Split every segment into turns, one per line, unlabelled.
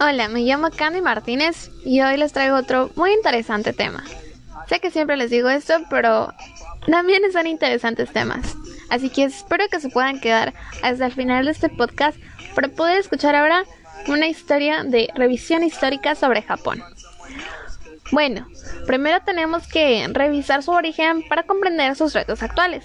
Hola, me llamo Candy Martínez y hoy les traigo otro muy interesante tema. Sé que siempre les digo esto, pero también son interesantes temas. Así que espero que se puedan quedar hasta el final de este podcast para poder escuchar ahora una historia de revisión histórica sobre Japón. Bueno, primero tenemos que revisar su origen para comprender sus retos actuales.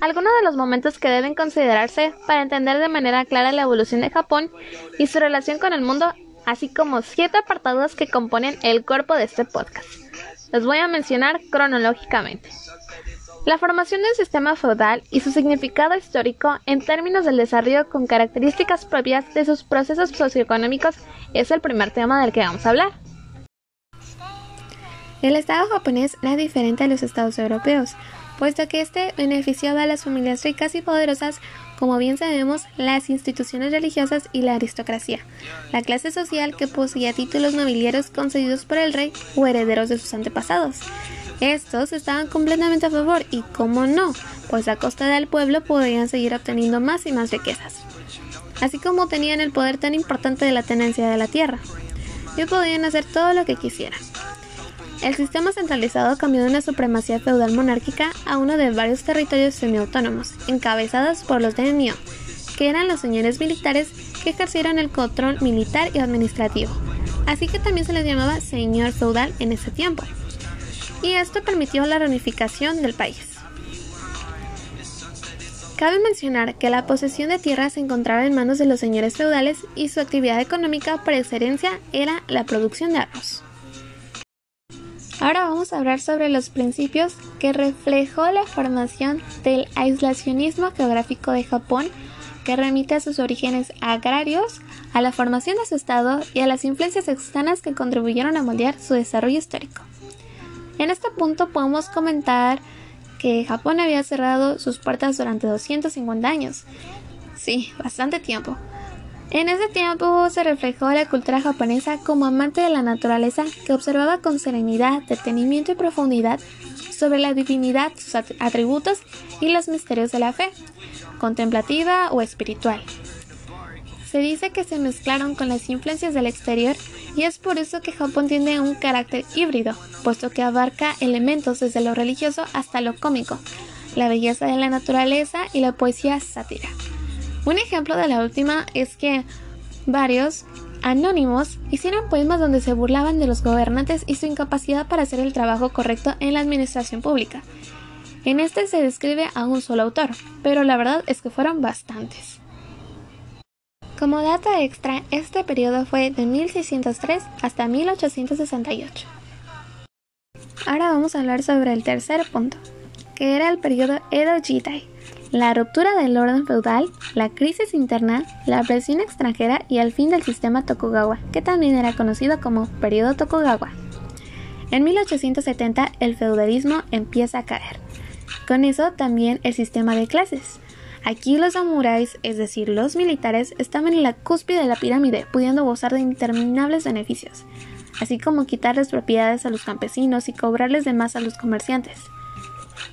Algunos de los momentos que deben considerarse para entender de manera clara la evolución de Japón y su relación con el mundo, así como siete apartados que componen el cuerpo de este podcast. Los voy a mencionar cronológicamente. La formación del sistema feudal y su significado histórico en términos del desarrollo con características propias de sus procesos socioeconómicos es el primer tema del que vamos a hablar. El Estado japonés era diferente a los estados europeos, puesto que este beneficiaba a las familias ricas y poderosas, como bien sabemos, las instituciones religiosas y la aristocracia, la clase social que poseía títulos nobiliarios concedidos por el rey o herederos de sus antepasados. Estos estaban completamente a favor y, como no, pues a costa del pueblo podían seguir obteniendo más y más riquezas. Así como tenían el poder tan importante de la tenencia de la tierra, y podían hacer todo lo que quisieran. El sistema centralizado cambió de una supremacía feudal monárquica a uno de varios territorios semiautónomos, encabezados por los daimyo, que eran los señores militares que ejercieron el control militar y administrativo, así que también se les llamaba señor feudal en ese tiempo y esto permitió la reunificación del país. Cabe mencionar que la posesión de tierra se encontraba en manos de los señores feudales y su actividad económica por excelencia era la producción de arroz. Ahora vamos a hablar sobre los principios que reflejó la formación del aislacionismo geográfico de Japón, que remite a sus orígenes agrarios, a la formación de su estado y a las influencias externas que contribuyeron a moldear su desarrollo histórico. En este punto podemos comentar que Japón había cerrado sus puertas durante 250 años. Sí, bastante tiempo. En ese tiempo se reflejó la cultura japonesa como amante de la naturaleza que observaba con serenidad, detenimiento y profundidad sobre la divinidad, sus atributos y los misterios de la fe, contemplativa o espiritual. Se dice que se mezclaron con las influencias del exterior y es por eso que Japón tiene un carácter híbrido, puesto que abarca elementos desde lo religioso hasta lo cómico, la belleza de la naturaleza y la poesía sátira. Un ejemplo de la última es que varios anónimos hicieron poemas donde se burlaban de los gobernantes y su incapacidad para hacer el trabajo correcto en la administración pública. En este se describe a un solo autor, pero la verdad es que fueron bastantes. Como dato extra, este periodo fue de 1603 hasta 1868. Ahora vamos a hablar sobre el tercer punto, que era el periodo Edo Jidai, la ruptura del orden feudal, la crisis interna, la presión extranjera y el fin del sistema Tokugawa, que también era conocido como periodo Tokugawa. En 1870 el feudalismo empieza a caer. Con eso también el sistema de clases. Aquí los samuráis, es decir, los militares, estaban en la cúspide de la pirámide, pudiendo gozar de interminables beneficios, así como quitarles propiedades a los campesinos y cobrarles de más a los comerciantes.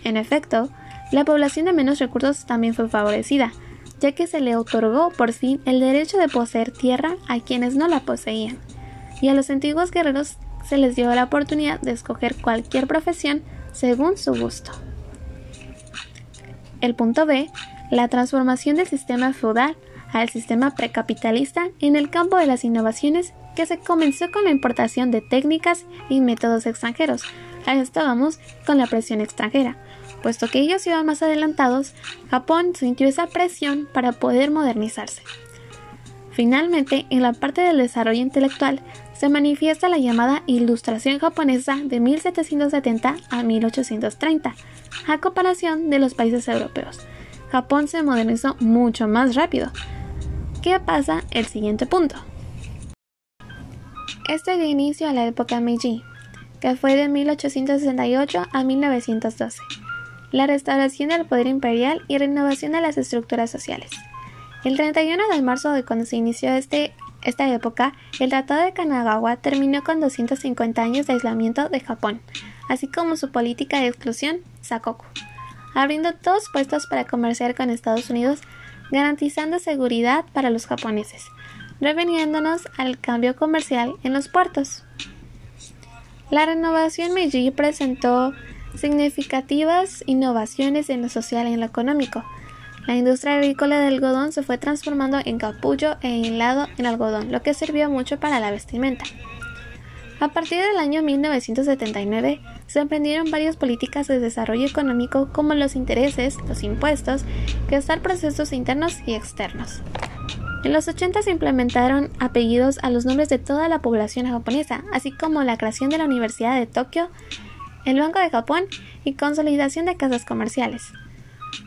En efecto, la población de menos recursos también fue favorecida, ya que se le otorgó por fin el derecho de poseer tierra a quienes no la poseían, y a los antiguos guerreros se les dio la oportunidad de escoger cualquier profesión según su gusto. El punto B la transformación del sistema feudal al sistema precapitalista en el campo de las innovaciones que se comenzó con la importación de técnicas y métodos extranjeros. Ahí estábamos con la presión extranjera. Puesto que ellos iban más adelantados, Japón sintió esa presión para poder modernizarse. Finalmente, en la parte del desarrollo intelectual, se manifiesta la llamada Ilustración japonesa de 1770 a 1830, a comparación de los países europeos. Japón se modernizó mucho más rápido. ¿Qué pasa? El siguiente punto. Este dio inicio a la época Meiji, que fue de 1868 a 1912, la restauración del poder imperial y renovación de las estructuras sociales. El 31 de marzo de cuando se inició este esta época, el Tratado de Kanagawa terminó con 250 años de aislamiento de Japón, así como su política de exclusión Sakoku, abriendo dos puestos para comerciar con Estados Unidos, garantizando seguridad para los japoneses, reveniéndonos al cambio comercial en los puertos. La renovación Meiji presentó significativas innovaciones en lo social y en lo económico. La industria agrícola del algodón se fue transformando en capullo e hilado en algodón, lo que sirvió mucho para la vestimenta. A partir del año 1979 se emprendieron varias políticas de desarrollo económico como los intereses, los impuestos, gestar procesos internos y externos. En los 80 se implementaron apellidos a los nombres de toda la población japonesa, así como la creación de la Universidad de Tokio, el Banco de Japón y consolidación de casas comerciales.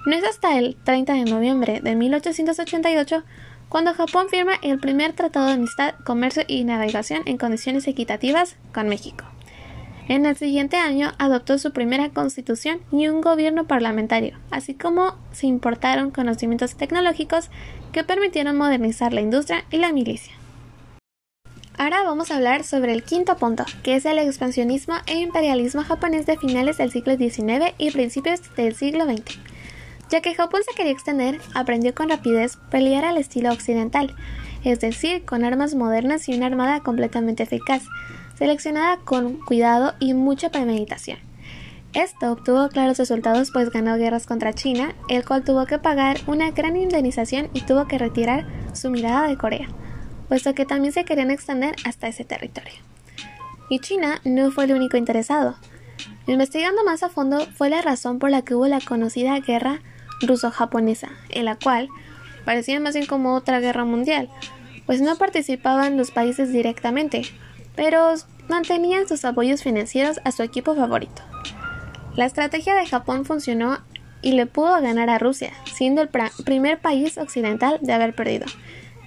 No es hasta el 30 de noviembre de 1888 cuando Japón firma el primer tratado de amistad, comercio y navegación en condiciones equitativas con México. En el siguiente año adoptó su primera constitución y un gobierno parlamentario, así como se importaron conocimientos tecnológicos que permitieron modernizar la industria y la milicia. Ahora vamos a hablar sobre el quinto punto, que es el expansionismo e imperialismo japonés de finales del siglo XIX y principios del siglo XX. Ya que Japón se quería extender, aprendió con rapidez pelear al estilo occidental, es decir, con armas modernas y una armada completamente eficaz, seleccionada con cuidado y mucha premeditación. Esto obtuvo claros resultados pues ganó guerras contra China, el cual tuvo que pagar una gran indemnización y tuvo que retirar su mirada de Corea, puesto que también se querían extender hasta ese territorio. Y China no fue el único interesado. Investigando más a fondo fue la razón por la que hubo la conocida guerra ruso-japonesa, en la cual parecía más bien como otra guerra mundial, pues no participaban los países directamente, pero mantenían sus apoyos financieros a su equipo favorito. La estrategia de Japón funcionó y le pudo ganar a Rusia, siendo el primer país occidental de haber perdido,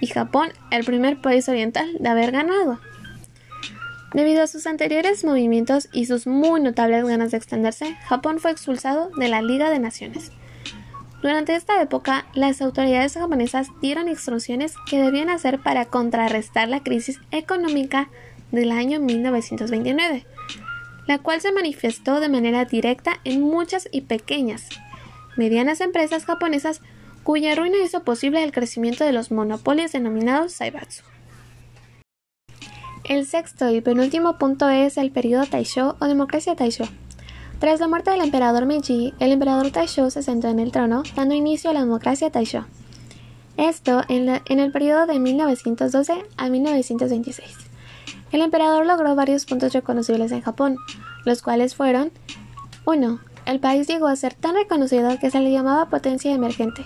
y Japón el primer país oriental de haber ganado. Debido a sus anteriores movimientos y sus muy notables ganas de extenderse, Japón fue expulsado de la Liga de Naciones. Durante esta época, las autoridades japonesas dieron instrucciones que debían hacer para contrarrestar la crisis económica del año 1929, la cual se manifestó de manera directa en muchas y pequeñas, medianas empresas japonesas cuya ruina hizo posible el crecimiento de los monopolios denominados Saibatsu. El sexto y penúltimo punto es el periodo Taisho o democracia Taisho. Tras la muerte del emperador Meiji, el emperador Taisho se sentó en el trono, dando inicio a la democracia Taisho. Esto en, el periodo de 1912 a 1926. El emperador logró varios puntos reconocibles en Japón, los cuales fueron 1. El país llegó a ser tan reconocido que se le llamaba potencia emergente,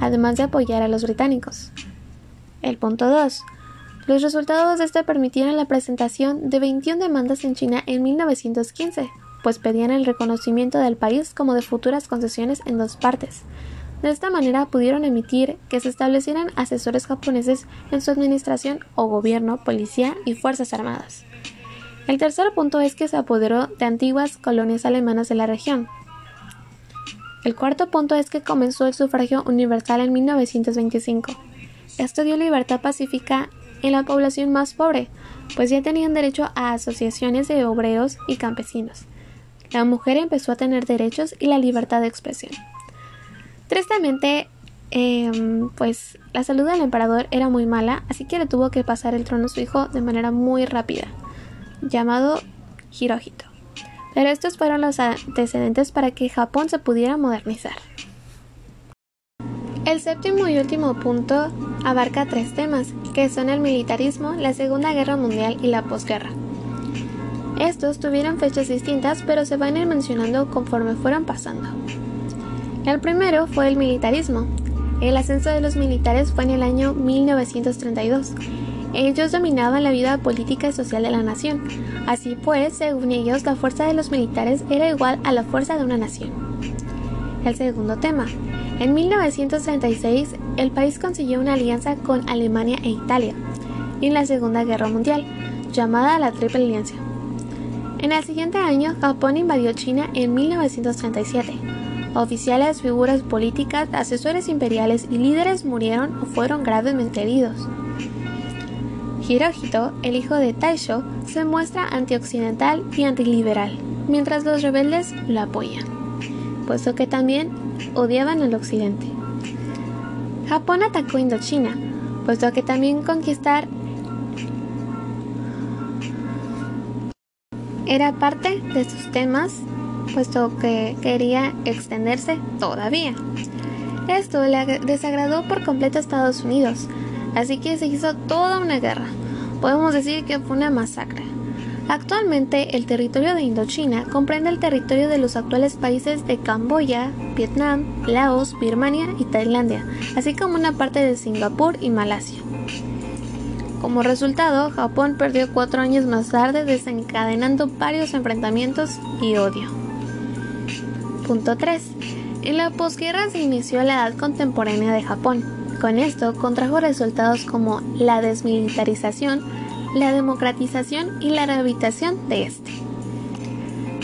además de apoyar a los británicos. El punto 2. Los resultados de este permitieron la presentación de 21 demandas en China en 1915, pues pedían el reconocimiento del país como de futuras concesiones en dos partes, de esta manera pudieron emitir que se establecieran asesores japoneses en su administración o gobierno, policía y fuerzas armadas. El tercer punto es que se apoderó de antiguas colonias alemanas de la región. El cuarto punto es que comenzó el sufragio universal en 1925. Esto dio libertad pacífica en la población más pobre, pues ya tenían derecho a asociaciones de obreros y campesinos. La mujer empezó a tener derechos y la libertad de expresión. Tristemente, em, pues la salud del emperador era muy mala, así que le tuvo que pasar el trono a su hijo de manera muy rápida, llamado Hirohito. Pero estos fueron los antecedentes para que Japón se pudiera modernizar. El séptimo y último punto abarca tres temas, que son el militarismo, la Segunda Guerra Mundial y la posguerra. Estos tuvieron fechas distintas, pero se van a ir mencionando conforme fueron pasando. El primero fue el militarismo. El ascenso de los militares fue en el año 1932. Ellos dominaban la vida política y social de la nación. Así pues, según ellos, la fuerza de los militares era igual a la fuerza de una nación. El segundo tema. En 1936, el país consiguió una alianza con Alemania e Italia en la Segunda Guerra Mundial, llamada la Triple Alianza. En el siguiente año, Japón invadió China en 1937 Oficiales, figuras políticas, asesores imperiales y líderes murieron o fueron gravemente heridos. Hirohito, el hijo de Taisho, se muestra antioccidental y antiliberal, mientras los rebeldes lo apoyan, puesto que también odiaban al occidente. Japón atacó Indochina, puesto que también conquistar era parte de sus temas, puesto que quería extenderse todavía. Esto le desagradó por completo a Estados Unidos, así que se hizo toda una guerra. Podemos decir que fue una masacre. Actualmente el territorio de Indochina comprende el territorio de los actuales países de Camboya, Vietnam, Laos, Birmania y Tailandia, así como una parte de Singapur y Malasia. Como resultado, Japón perdió cuatro años más tarde desencadenando varios enfrentamientos y odio. Punto 3. En la posguerra se inició la edad contemporánea de Japón. Con esto contrajo resultados como la desmilitarización, la democratización y la rehabilitación de este.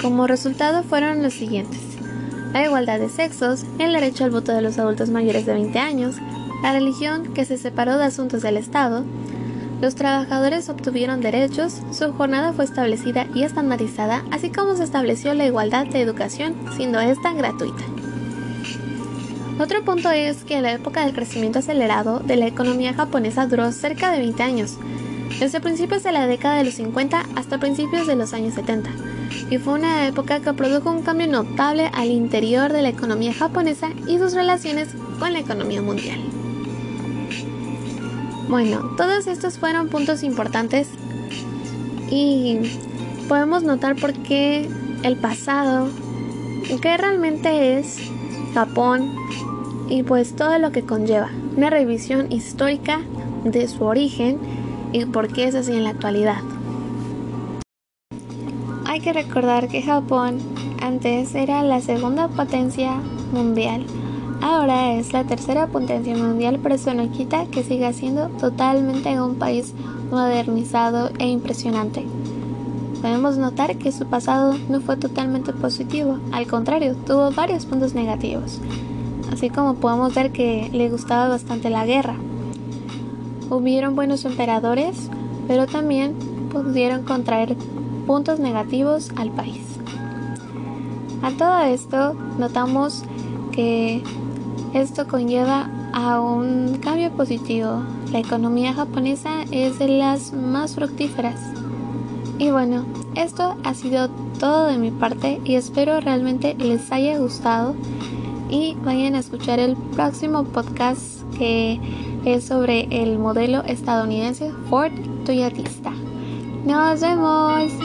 Como resultado fueron los siguientes. La igualdad de sexos, el derecho al voto de los adultos mayores de 20 años, la religión que se separó de asuntos del Estado, los trabajadores obtuvieron derechos, su jornada fue establecida y estandarizada, así como se estableció la igualdad de educación, siendo esta gratuita. Otro punto es que la época del crecimiento acelerado de la economía japonesa duró cerca de 20 años, desde principios de la década de los 50 hasta principios de los años 70, y fue una época que produjo un cambio notable al interior de la economía japonesa y sus relaciones con la economía mundial. Bueno, todos estos fueron puntos importantes y podemos notar por qué el pasado, qué realmente es Japón y pues todo lo que conlleva, una revisión histórica de su origen y por qué es así en la actualidad. Hay que recordar que Japón antes era la segunda potencia mundial, ahora es la tercera potencia mundial, pero eso no quita que siga siendo totalmente un país modernizado e impresionante. Podemos notar que su pasado no fue totalmente positivo, al contrario, tuvo varios puntos negativos así como podemos ver que le gustaba bastante la guerra. Hubieron buenos emperadores, pero también pudieron contraer puntos negativos al país. A todo esto notamos que esto conlleva a un cambio positivo. La economía japonesa es de las más fructíferas. Y bueno, esto ha sido todo de mi parte y espero realmente les haya gustado y vayan a escuchar el próximo podcast que es sobre el modelo estadounidense Ford Toyotista. Nos vemos.